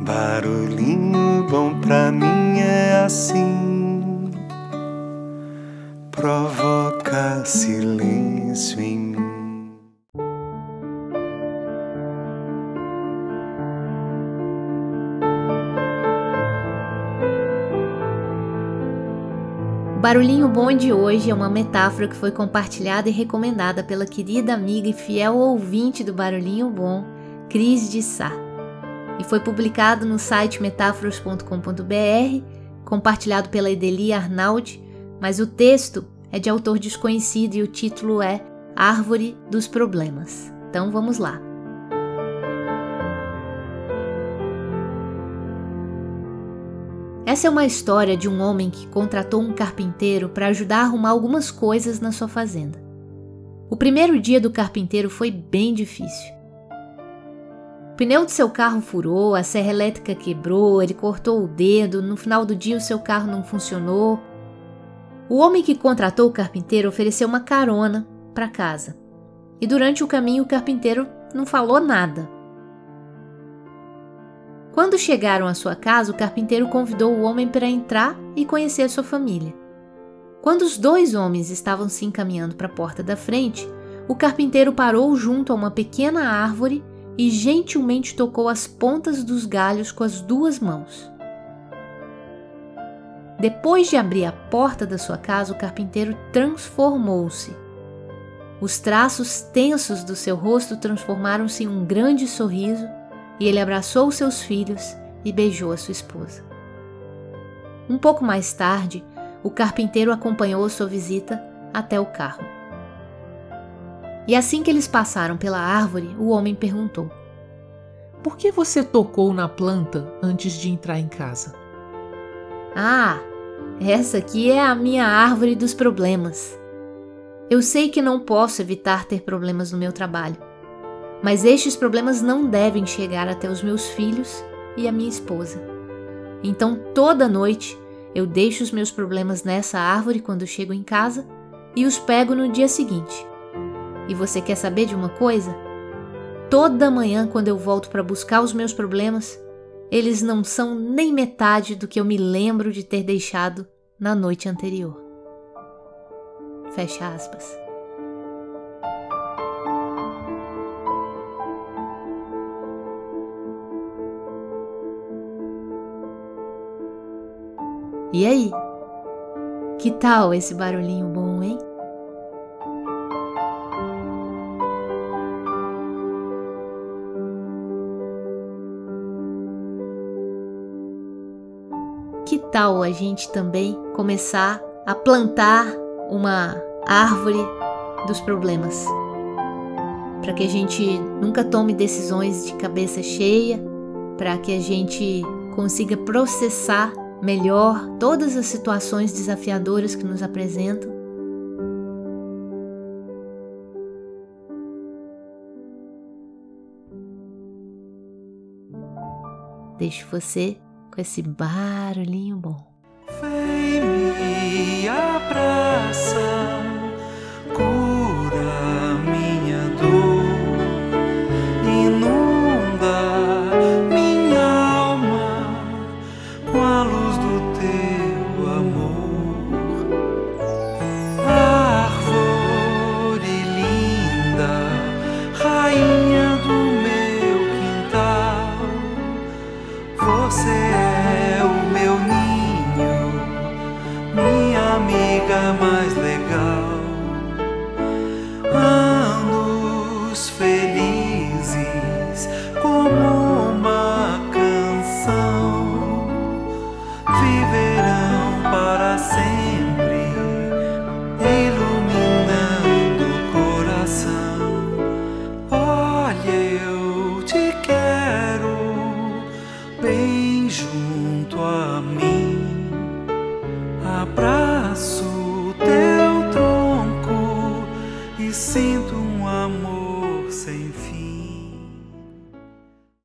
Barulhinho bom pra mim é assim, provoca silêncio em mim. Barulhinho bom de hoje é uma metáfora que foi compartilhada e recomendada pela querida amiga e fiel ouvinte do Barulhinho Bom, Cris de Sá e foi publicado no site metáforas.com.br, compartilhado pela Edeli Arnaldi, mas o texto é de autor desconhecido e o título é Árvore dos Problemas. Então vamos lá. Essa é uma história de um homem que contratou um carpinteiro para ajudar a arrumar algumas coisas na sua fazenda. O primeiro dia do carpinteiro foi bem difícil pneu do seu carro furou, a serra elétrica quebrou, ele cortou o dedo, no final do dia o seu carro não funcionou. O homem que contratou o carpinteiro ofereceu uma carona para casa. E durante o caminho o carpinteiro não falou nada. Quando chegaram à sua casa, o carpinteiro convidou o homem para entrar e conhecer sua família. Quando os dois homens estavam se encaminhando para a porta da frente, o carpinteiro parou junto a uma pequena árvore e gentilmente tocou as pontas dos galhos com as duas mãos. Depois de abrir a porta da sua casa, o carpinteiro transformou-se. Os traços tensos do seu rosto transformaram-se em um grande sorriso e ele abraçou seus filhos e beijou a sua esposa. Um pouco mais tarde, o carpinteiro acompanhou sua visita até o carro. E assim que eles passaram pela árvore, o homem perguntou: Por que você tocou na planta antes de entrar em casa? Ah, essa aqui é a minha árvore dos problemas. Eu sei que não posso evitar ter problemas no meu trabalho, mas estes problemas não devem chegar até os meus filhos e a minha esposa. Então, toda noite, eu deixo os meus problemas nessa árvore quando chego em casa e os pego no dia seguinte. E você quer saber de uma coisa? Toda manhã, quando eu volto para buscar os meus problemas, eles não são nem metade do que eu me lembro de ter deixado na noite anterior. Fecha aspas. E aí? Que tal esse barulhinho bom, hein? Que tal a gente também começar a plantar uma árvore dos problemas? Para que a gente nunca tome decisões de cabeça cheia, para que a gente consiga processar melhor todas as situações desafiadoras que nos apresentam. Deixo você com esse barulhinho bom. Vem me abraça, cura minha dor, inunda minha alma com a luz do teu amor. Árvore linda, rainha do meu quintal, você amiga mais legal. Anos felizes como uma canção viverão para sempre, iluminando o coração. Olha, eu